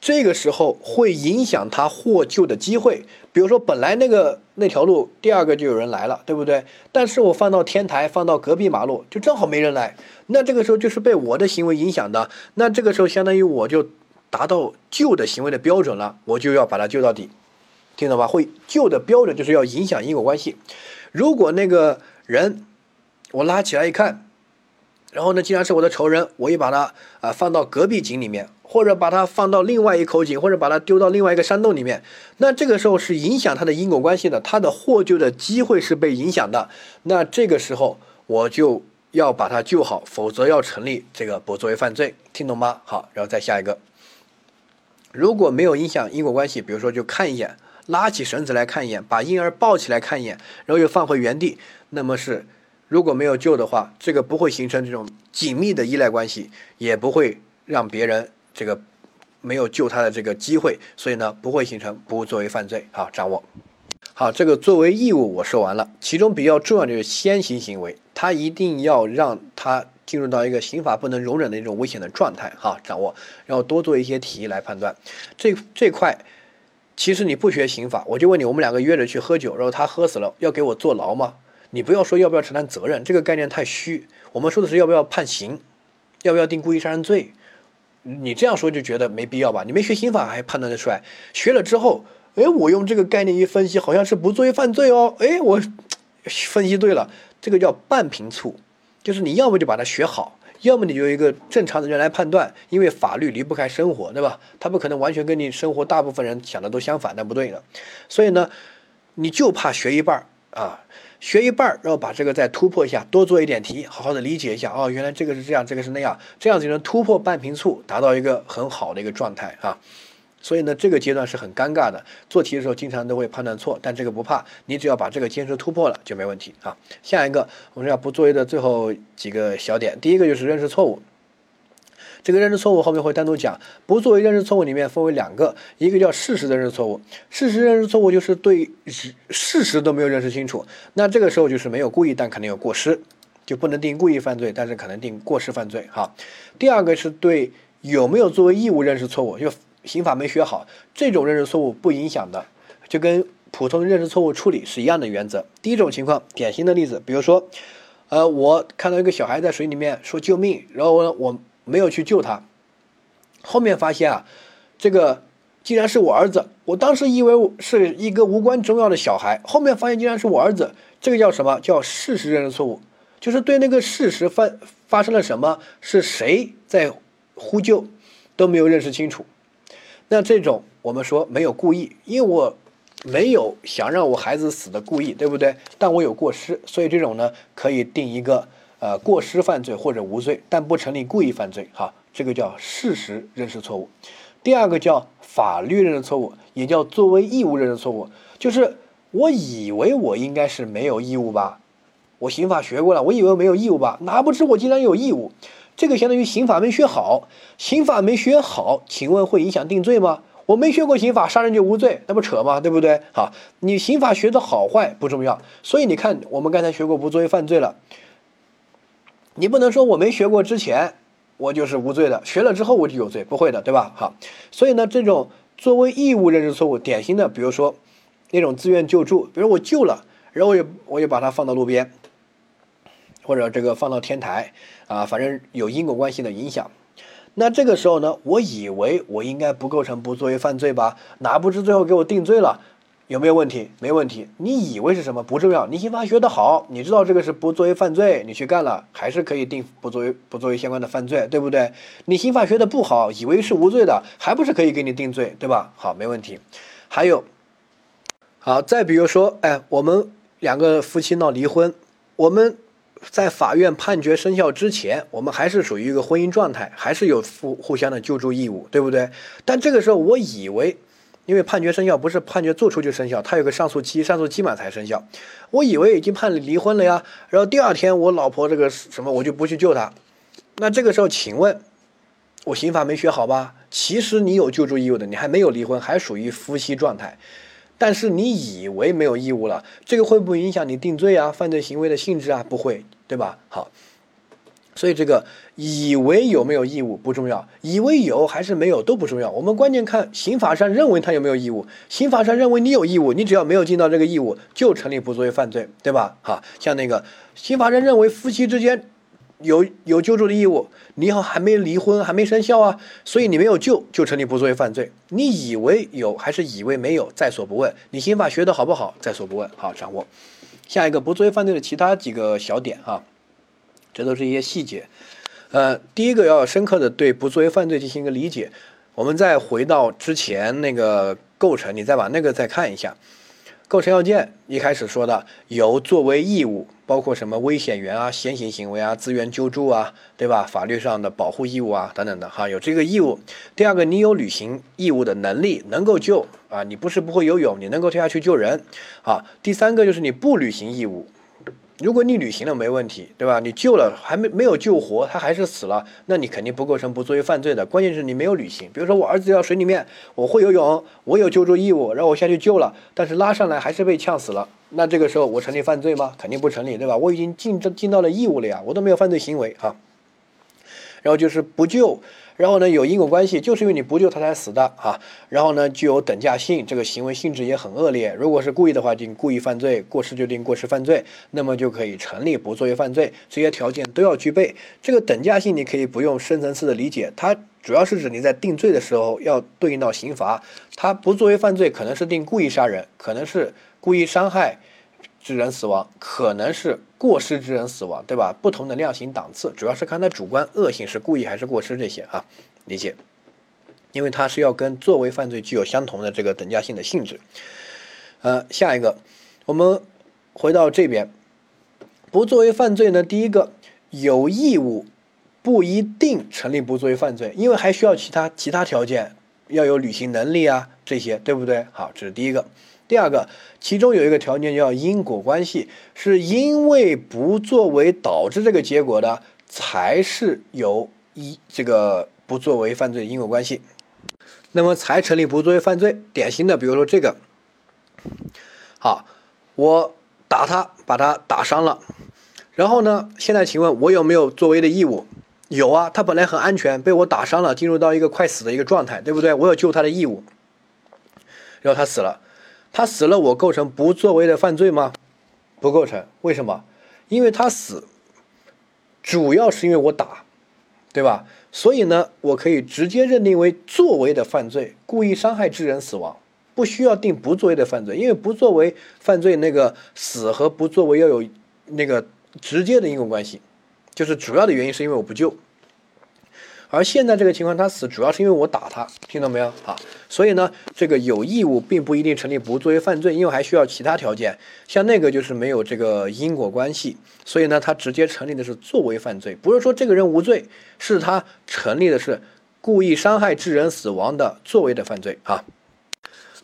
这个时候会影响他获救的机会。比如说，本来那个那条路第二个就有人来了，对不对？但是我放到天台，放到隔壁马路，就正好没人来。那这个时候就是被我的行为影响的。那这个时候相当于我就达到救的行为的标准了，我就要把它救到底。听懂吧？会救的标准就是要影响因果关系。如果那个人我拉起来一看，然后呢，既然是我的仇人，我也把他啊放到隔壁井里面，或者把它放到另外一口井，或者把它丢到另外一个山洞里面，那这个时候是影响它的因果关系的，它的获救的机会是被影响的。那这个时候我就要把它救好，否则要成立这个不作为犯罪。听懂吗？好，然后再下一个，如果没有影响因果关系，比如说就看一眼。拉起绳子来看一眼，把婴儿抱起来看一眼，然后又放回原地。那么是，如果没有救的话，这个不会形成这种紧密的依赖关系，也不会让别人这个没有救他的这个机会，所以呢，不会形成不作为犯罪。好，掌握。好，这个作为义务我说完了，其中比较重要的就是先行行为，他一定要让他进入到一个刑法不能容忍的一种危险的状态。哈，掌握，然后多做一些题来判断这这块。其实你不学刑法，我就问你，我们两个约着去喝酒，然后他喝死了，要给我坐牢吗？你不要说要不要承担责任，这个概念太虚。我们说的是要不要判刑，要不要定故意杀人罪。你这样说就觉得没必要吧？你没学刑法还判断得出来？学了之后，哎，我用这个概念一分析，好像是不作为犯罪哦。哎，我 *tsk* 分析对了，这个叫半平促，就是你要么就把它学好。要么你就一个正常的人来判断，因为法律离不开生活，对吧？他不可能完全跟你生活大部分人想的都相反，那不对的。所以呢，你就怕学一半啊，学一半，然后把这个再突破一下，多做一点题，好好的理解一下。哦，原来这个是这样，这个是那样，这样子就能突破半瓶醋，达到一个很好的一个状态啊。所以呢，这个阶段是很尴尬的。做题的时候经常都会判断错，但这个不怕，你只要把这个坚持突破了就没问题啊。下一个我们要不作业的最后几个小点，第一个就是认识错误。这个认知错误后面会单独讲。不作为认知错误里面分为两个，一个叫事实的认知错误。事实认知错误就是对事实都没有认识清楚，那这个时候就是没有故意，但肯定有过失，就不能定故意犯罪，但是可能定过失犯罪。哈，第二个是对有没有作为义务认识错误，就。刑法没学好，这种认识错误不影响的，就跟普通的认识错误处理是一样的原则。第一种情况，典型的例子，比如说，呃，我看到一个小孩在水里面说救命，然后我我没有去救他，后面发现啊，这个竟然是我儿子，我当时以为是一个无关重要的小孩，后面发现竟然是我儿子，这个叫什么叫事实认识错误？就是对那个事实发发生了什么，是谁在呼救，都没有认识清楚。那这种我们说没有故意，因为我没有想让我孩子死的故意，对不对？但我有过失，所以这种呢可以定一个呃过失犯罪或者无罪，但不成立故意犯罪。哈，这个叫事实认识错误。第二个叫法律认识错误，也叫作为义务认识错误，就是我以为我应该是没有义务吧。我刑法学过了，我以为没有义务吧？哪不知我竟然有义务，这个相当于刑法没学好。刑法没学好，请问会影响定罪吗？我没学过刑法，杀人就无罪，那不扯吗？对不对？好，你刑法学的好坏不重要。所以你看，我们刚才学过不作为犯罪了，你不能说我没学过之前我就是无罪的，学了之后我就有罪，不会的，对吧？好，所以呢，这种作为义务认识错误，典型的，比如说那种自愿救助，比如我救了，然后我也我也把它放到路边。或者这个放到天台啊，反正有因果关系的影响。那这个时候呢，我以为我应该不构成不作为犯罪吧？哪不知最后给我定罪了？有没有问题？没问题。你以为是什么不重要？你刑法学得好，你知道这个是不作为犯罪，你去干了，还是可以定不作为不作为相关的犯罪，对不对？你刑法学的不好，以为是无罪的，还不是可以给你定罪，对吧？好，没问题。还有，好，再比如说，哎，我们两个夫妻闹离婚，我们。在法院判决生效之前，我们还是属于一个婚姻状态，还是有互互相的救助义务，对不对？但这个时候，我以为，因为判决生效不是判决做出就生效，它有个上诉期，上诉期满才生效。我以为已经判离婚了呀，然后第二天我老婆这个什么，我就不去救她。那这个时候，请问，我刑法没学好吧？其实你有救助义务的，你还没有离婚，还属于夫妻状态。但是你以为没有义务了，这个会不会影响你定罪啊？犯罪行为的性质啊？不会，对吧？好，所以这个以为有没有义务不重要，以为有还是没有都不重要。我们关键看刑法上认为他有没有义务。刑法上认为你有义务，你只要没有尽到这个义务，就成立不作为犯罪，对吧？好，像那个刑法上认为夫妻之间。有有救助的义务，你好还没离婚，还没生效啊，所以你没有救就成立不作为犯罪。你以为有还是以为没有，在所不问。你刑法学的好不好，在所不问。好，掌握。下一个不作为犯罪的其他几个小点哈，这都是一些细节。呃，第一个要深刻的对不作为犯罪进行一个理解。我们再回到之前那个构成，你再把那个再看一下。构成要件一开始说的有作为义务，包括什么危险源啊、先行行为啊、资源救助啊，对吧？法律上的保护义务啊等等的哈，有这个义务。第二个，你有履行义务的能力，能够救啊，你不是不会游泳，你能够跳下去救人啊。第三个就是你不履行义务。如果你履行了没问题，对吧？你救了还没没有救活，他还是死了，那你肯定不构成不作为犯罪的。关键是你没有履行。比如说我儿子掉水里面，我会游泳，我有救助义务，然后我下去救了，但是拉上来还是被呛死了，那这个时候我成立犯罪吗？肯定不成立，对吧？我已经尽尽到了义务了呀，我都没有犯罪行为啊。然后就是不救。然后呢，有因果关系，就是因为你不救他才死的啊。然后呢，具有等价性，这个行为性质也很恶劣。如果是故意的话，定故意犯罪；过失就定过失犯罪，那么就可以成立不作为犯罪。这些条件都要具备。这个等价性你可以不用深层次的理解，它主要是指你在定罪的时候要对应到刑罚。它不作为犯罪，可能是定故意杀人，可能是故意伤害。致人死亡可能是过失致人死亡，对吧？不同的量刑档次，主要是看他主观恶性是故意还是过失这些啊，理解？因为它是要跟作为犯罪具有相同的这个等价性的性质。呃，下一个，我们回到这边，不作为犯罪呢，第一个有义务不一定成立不作为犯罪，因为还需要其他其他条件，要有履行能力啊这些，对不对？好，这是第一个。第二个，其中有一个条件叫因果关系，是因为不作为导致这个结果的，才是有一这个不作为犯罪因果关系，那么才成立不作为犯罪。典型的，比如说这个，好，我打他，把他打伤了，然后呢，现在请问我有没有作为的义务？有啊，他本来很安全，被我打伤了，进入到一个快死的一个状态，对不对？我有救他的义务，然后他死了。他死了，我构成不作为的犯罪吗？不构成。为什么？因为他死，主要是因为我打，对吧？所以呢，我可以直接认定为作为的犯罪，故意伤害致人死亡，不需要定不作为的犯罪，因为不作为犯罪那个死和不作为要有那个直接的因果关系，就是主要的原因是因为我不救。而现在这个情况，他死主要是因为我打他，听到没有啊？所以呢，这个有义务并不一定成立不作为犯罪，因为还需要其他条件。像那个就是没有这个因果关系，所以呢，他直接成立的是作为犯罪，不是说这个人无罪，是他成立的是故意伤害致人死亡的作为的犯罪啊，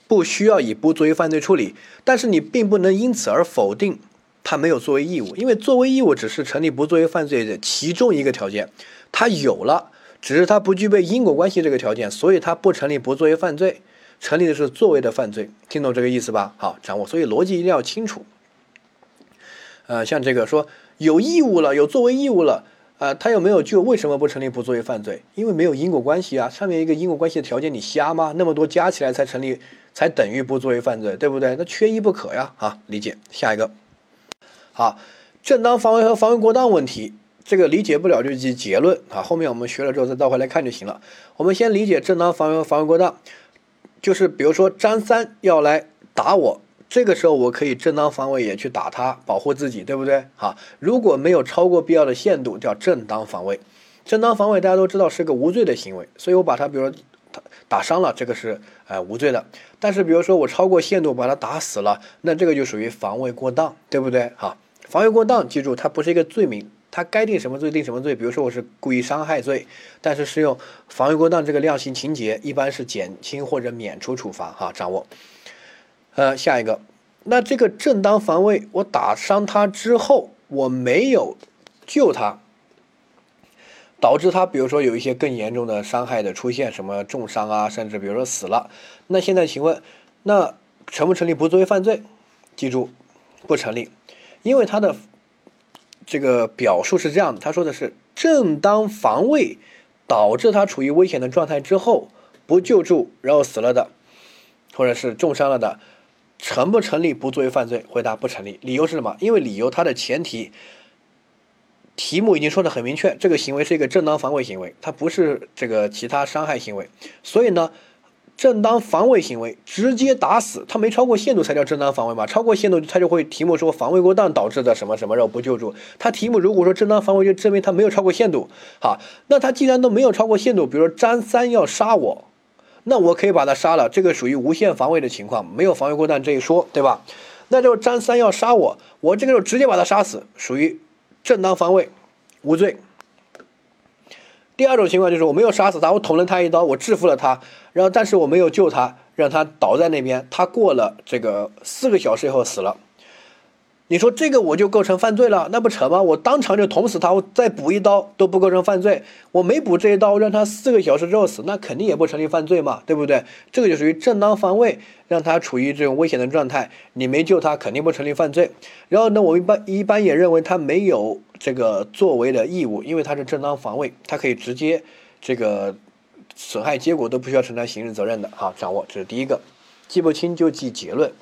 不需要以不作为犯罪处理。但是你并不能因此而否定他没有作为义务，因为作为义务只是成立不作为犯罪的其中一个条件，他有了。只是他不具备因果关系这个条件，所以他不成立不作为犯罪，成立的是作为的犯罪，听懂这个意思吧？好，掌握，所以逻辑一定要清楚。呃，像这个说有义务了，有作为义务了，啊，他又没有就，为什么不成立不作为犯罪？因为没有因果关系啊，上面一个因果关系的条件你瞎吗？那么多加起来才成立，才等于不作为犯罪，对不对？那缺一不可呀！啊，理解。下一个，好，正当防卫和防卫过当问题。这个理解不了就记结论啊，后面我们学了之后再倒回来看就行了。我们先理解正当防卫和防卫过当，就是比如说张三要来打我，这个时候我可以正当防卫也去打他，保护自己，对不对？啊，如果没有超过必要的限度，叫正当防卫。正当防卫大家都知道是个无罪的行为，所以我把他比如说打打伤了，这个是呃无罪的。但是比如说我超过限度把他打死了，那这个就属于防卫过当，对不对？好，防卫过当，记住它不是一个罪名。他该定什么罪定什么罪，比如说我是故意伤害罪，但是适用防卫过当这个量刑情节，一般是减轻或者免除处罚哈。掌握，呃，下一个，那这个正当防卫，我打伤他之后，我没有救他，导致他比如说有一些更严重的伤害的出现，什么重伤啊，甚至比如说死了，那现在请问，那成不成立不作为犯罪？记住，不成立，因为他的。这个表述是这样的，他说的是正当防卫导致他处于危险的状态之后不救助，然后死了的，或者是重伤了的，成不成立不作为犯罪？回答不成立。理由是什么？因为理由它的前提题目已经说的很明确，这个行为是一个正当防卫行为，它不是这个其他伤害行为，所以呢。正当防卫行为直接打死他没超过限度才叫正当防卫嘛？超过限度他就会题目说防卫过当导致的什么什么，然后不救助。他题目如果说正当防卫就证明他没有超过限度，好，那他既然都没有超过限度，比如说张三要杀我，那我可以把他杀了，这个属于无限防卫的情况，没有防卫过当这一说，对吧？那就张三要杀我，我这个时候直接把他杀死，属于正当防卫，无罪。第二种情况就是我没有杀死他，我捅了他一刀，我制服了他，然后但是我没有救他，让他倒在那边，他过了这个四个小时以后死了。你说这个我就构成犯罪了，那不扯吗？我当场就捅死他，我再补一刀都不构成犯罪。我没补这一刀，让他四个小时之后死，那肯定也不成立犯罪嘛，对不对？这个就属于正当防卫，让他处于这种危险的状态，你没救他，肯定不成立犯罪。然后呢，我一般一般也认为他没有这个作为的义务，因为他是正当防卫，他可以直接这个损害结果都不需要承担刑事责任的。好，掌握这是第一个，记不清就记结论。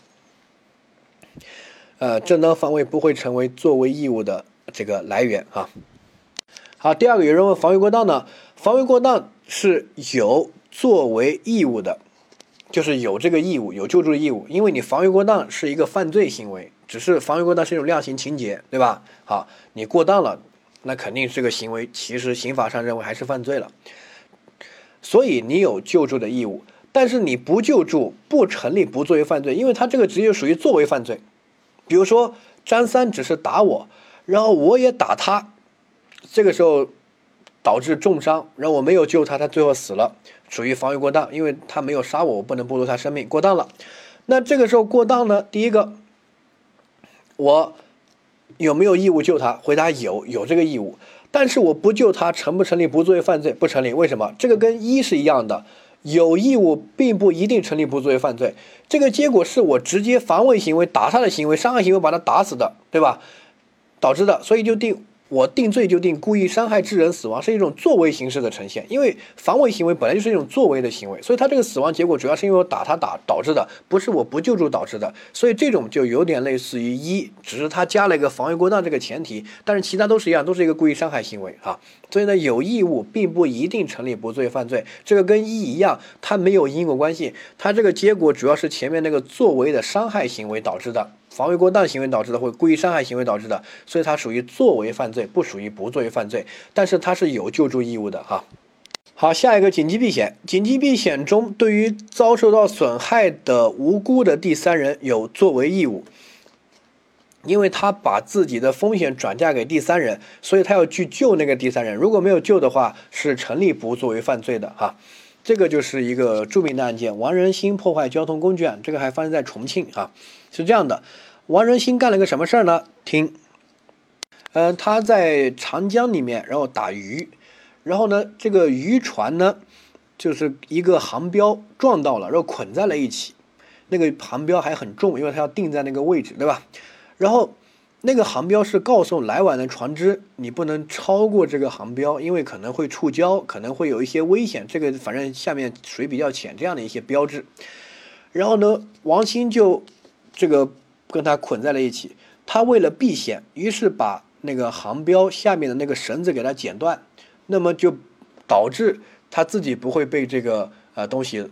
呃，正当防卫不会成为作为义务的这个来源啊。好，第二个有人问防卫过当呢？防卫过当是有作为义务的，就是有这个义务，有救助义务。因为你防卫过当是一个犯罪行为，只是防卫过当是一种量刑情节，对吧？好，你过当了，那肯定这个行为其实刑法上认为还是犯罪了。所以你有救助的义务，但是你不救助不成立不作为犯罪，因为他这个职业属于作为犯罪。比如说，张三只是打我，然后我也打他，这个时候导致重伤，然后我没有救他，他最后死了，属于防御过当，因为他没有杀我，我不能剥夺他生命，过当了。那这个时候过当呢？第一个，我有没有义务救他？回答有，有这个义务。但是我不救他，成不成立不作为犯罪？不成立。为什么？这个跟一是一样的。有义务并不一定成立不作为犯罪，这个结果是我直接防卫行为打他的行为伤害行为把他打死的，对吧？导致的，所以就定我定罪就定故意伤害致人死亡，是一种作为形式的呈现。因为防卫行为本来就是一种作为的行为，所以他这个死亡结果主要是因为我打他打导致的，不是我不救助导致的。所以这种就有点类似于一，只是他加了一个防卫过当这个前提，但是其他都是一样，都是一个故意伤害行为啊。所以呢，有义务并不一定成立不作为犯罪，这个跟一一样，它没有因果关系，它这个结果主要是前面那个作为的伤害行为导致的。防卫过当行为导致的，或故意伤害行为导致的，所以它属于作为犯罪，不属于不作为犯罪。但是它是有救助义务的哈。好，下一个紧急避险，紧急避险中对于遭受到损害的无辜的第三人有作为义务，因为他把自己的风险转嫁给第三人，所以他要去救那个第三人。如果没有救的话，是成立不作为犯罪的哈。这个就是一个著名的案件——王仁兴破坏交通工具案，这个还发生在重庆啊。是这样的。王仁兴干了个什么事儿呢？听，嗯，他在长江里面，然后打鱼，然后呢，这个渔船呢，就是一个航标撞到了，然后捆在了一起。那个航标还很重，因为它要定在那个位置，对吧？然后那个航标是告诉来往的船只，你不能超过这个航标，因为可能会触礁，可能会有一些危险。这个反正下面水比较浅，这样的一些标志。然后呢，王兴就这个。跟他捆在了一起，他为了避险，于是把那个航标下面的那个绳子给他剪断，那么就导致他自己不会被这个呃东西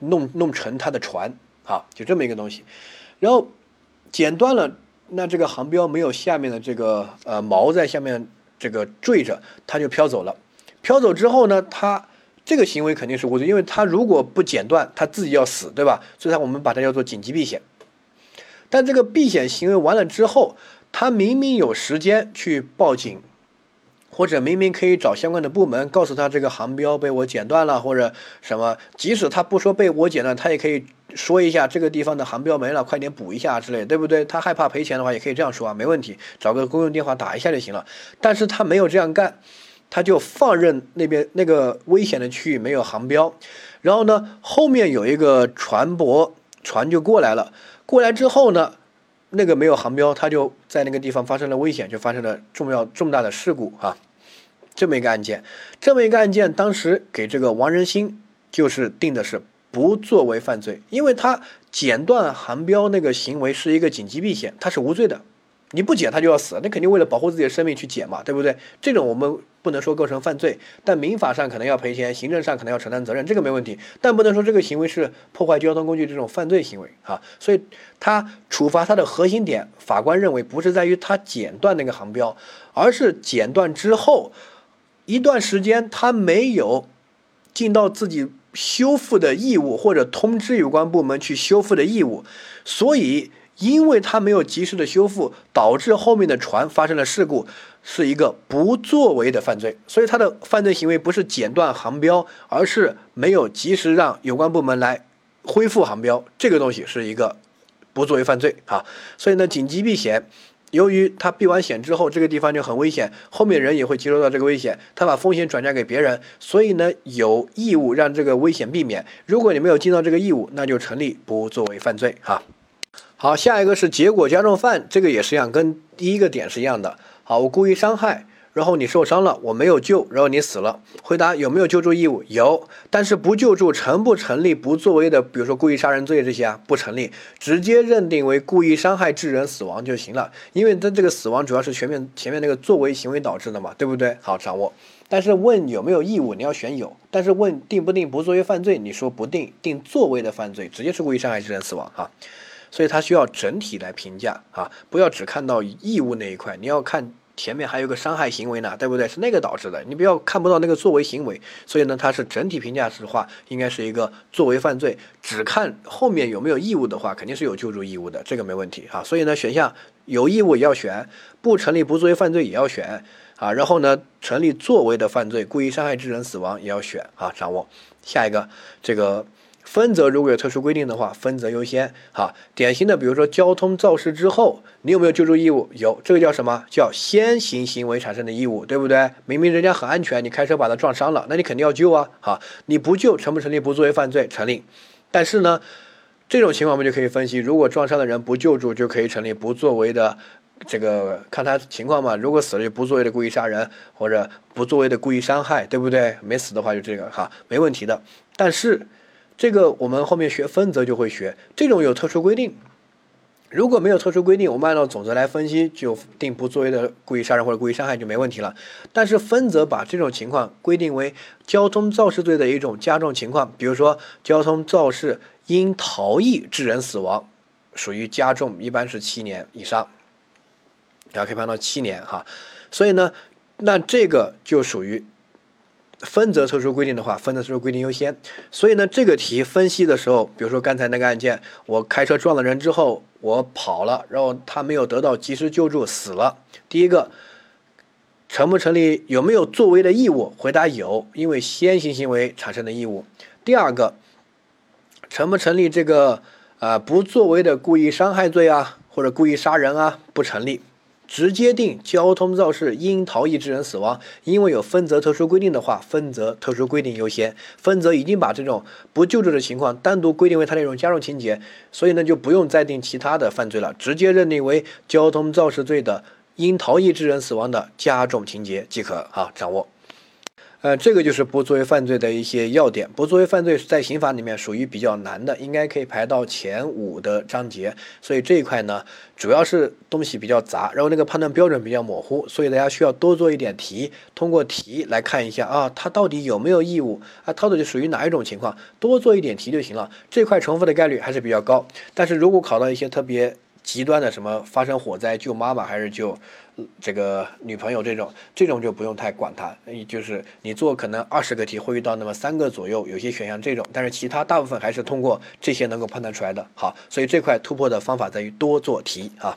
弄弄沉他的船，啊，就这么一个东西。然后剪断了，那这个航标没有下面的这个呃锚在下面这个坠着，他就飘走了。飘走之后呢，他这个行为肯定是无罪，因为他如果不剪断，他自己要死，对吧？所以，他我们把它叫做紧急避险。但这个避险行为完了之后，他明明有时间去报警，或者明明可以找相关的部门告诉他这个航标被我剪断了，或者什么，即使他不说被我剪断，他也可以说一下这个地方的航标没了，快点补一下之类，对不对？他害怕赔钱的话，也可以这样说啊，没问题，找个公用电话打一下就行了。但是他没有这样干，他就放任那边那个危险的区域没有航标，然后呢，后面有一个船舶船就过来了。过来之后呢，那个没有航标，他就在那个地方发生了危险，就发生了重要重大的事故啊，这么一个案件，这么一个案件，当时给这个王仁兴就是定的是不作为犯罪，因为他剪断航标那个行为是一个紧急避险，他是无罪的。你不剪他就要死，那肯定为了保护自己的生命去剪嘛，对不对？这种我们不能说构成犯罪，但民法上可能要赔钱，行政上可能要承担责任，这个没问题。但不能说这个行为是破坏交通工具这种犯罪行为啊。所以他处罚他的核心点，法官认为不是在于他剪断那个航标，而是剪断之后一段时间他没有尽到自己修复的义务，或者通知有关部门去修复的义务，所以。因为他没有及时的修复，导致后面的船发生了事故，是一个不作为的犯罪。所以他的犯罪行为不是剪断航标，而是没有及时让有关部门来恢复航标。这个东西是一个不作为犯罪啊。所以呢，紧急避险，由于他避完险之后，这个地方就很危险，后面人也会接受到这个危险，他把风险转嫁给别人，所以呢，有义务让这个危险避免。如果你没有尽到这个义务，那就成立不作为犯罪哈。好，下一个是结果加重犯，这个也是一样，跟第一个点是一样的。好，我故意伤害，然后你受伤了，我没有救，然后你死了。回答有没有救助义务？有，但是不救助成不成立不作为的，比如说故意杀人罪这些啊，不成立，直接认定为故意伤害致人死亡就行了。因为他这个死亡主要是全面前面那个作为行为导致的嘛，对不对？好，掌握。但是问有没有义务，你要选有。但是问定不定不作为犯罪，你说不定，定作为的犯罪，直接是故意伤害致人死亡哈。所以它需要整体来评价啊，不要只看到义务那一块，你要看前面还有个伤害行为呢，对不对？是那个导致的，你不要看不到那个作为行为。所以呢，它是整体评价的话，应该是一个作为犯罪。只看后面有没有义务的话，肯定是有救助义务的，这个没问题啊。所以呢，选项有义务也要选，不成立不作为犯罪也要选啊。然后呢，成立作为的犯罪，故意伤害致人死亡也要选啊。掌握下一个这个。分则如果有特殊规定的话，分则优先。哈，典型的，比如说交通肇事之后，你有没有救助义务？有，这个叫什么？叫先行行为产生的义务，对不对？明明人家很安全，你开车把他撞伤了，那你肯定要救啊。哈，你不救成不成立不作为犯罪？成立。但是呢，这种情况我们就可以分析，如果撞伤的人不救助，就可以成立不作为的这个看他情况嘛，如果死了就不作为的故意杀人，或者不作为的故意伤害，对不对？没死的话就这个哈，没问题的。但是这个我们后面学分则就会学，这种有特殊规定。如果没有特殊规定，我们按照总则来分析，就定不作为的故意杀人或者故意伤害就没问题了。但是分则把这种情况规定为交通肇事罪的一种加重情况，比如说交通肇事因逃逸致人死亡，属于加重，一般是七年以上，然后可以判到七年哈。所以呢，那这个就属于。分则特殊规定的话，分则特殊规定优先。所以呢，这个题分析的时候，比如说刚才那个案件，我开车撞了人之后，我跑了，然后他没有得到及时救助，死了。第一个，成不成立？有没有作为的义务？回答有，因为先行行为产生的义务。第二个，成不成立这个啊不作为的故意伤害罪啊，或者故意杀人啊？不成立。直接定交通肇事因逃逸致人死亡，因为有分则特殊规定的话，分则特殊规定优先。分则已经把这种不救助的情况单独规定为它那种加重情节，所以呢就不用再定其他的犯罪了，直接认定为交通肇事罪的因逃逸致人死亡的加重情节即可啊，掌握。呃，这个就是不作为犯罪的一些要点。不作为犯罪在刑法里面属于比较难的，应该可以排到前五的章节。所以这一块呢，主要是东西比较杂，然后那个判断标准比较模糊，所以大家需要多做一点题，通过题来看一下啊，他到底有没有义务啊，他到底属于哪一种情况，多做一点题就行了。这块重复的概率还是比较高，但是如果考到一些特别极端的，什么发生火灾救妈妈还是救？这个女朋友这种，这种就不用太管它，就是你做可能二十个题会遇到那么三个左右，有些选项这种，但是其他大部分还是通过这些能够判断出来的。好，所以这块突破的方法在于多做题啊。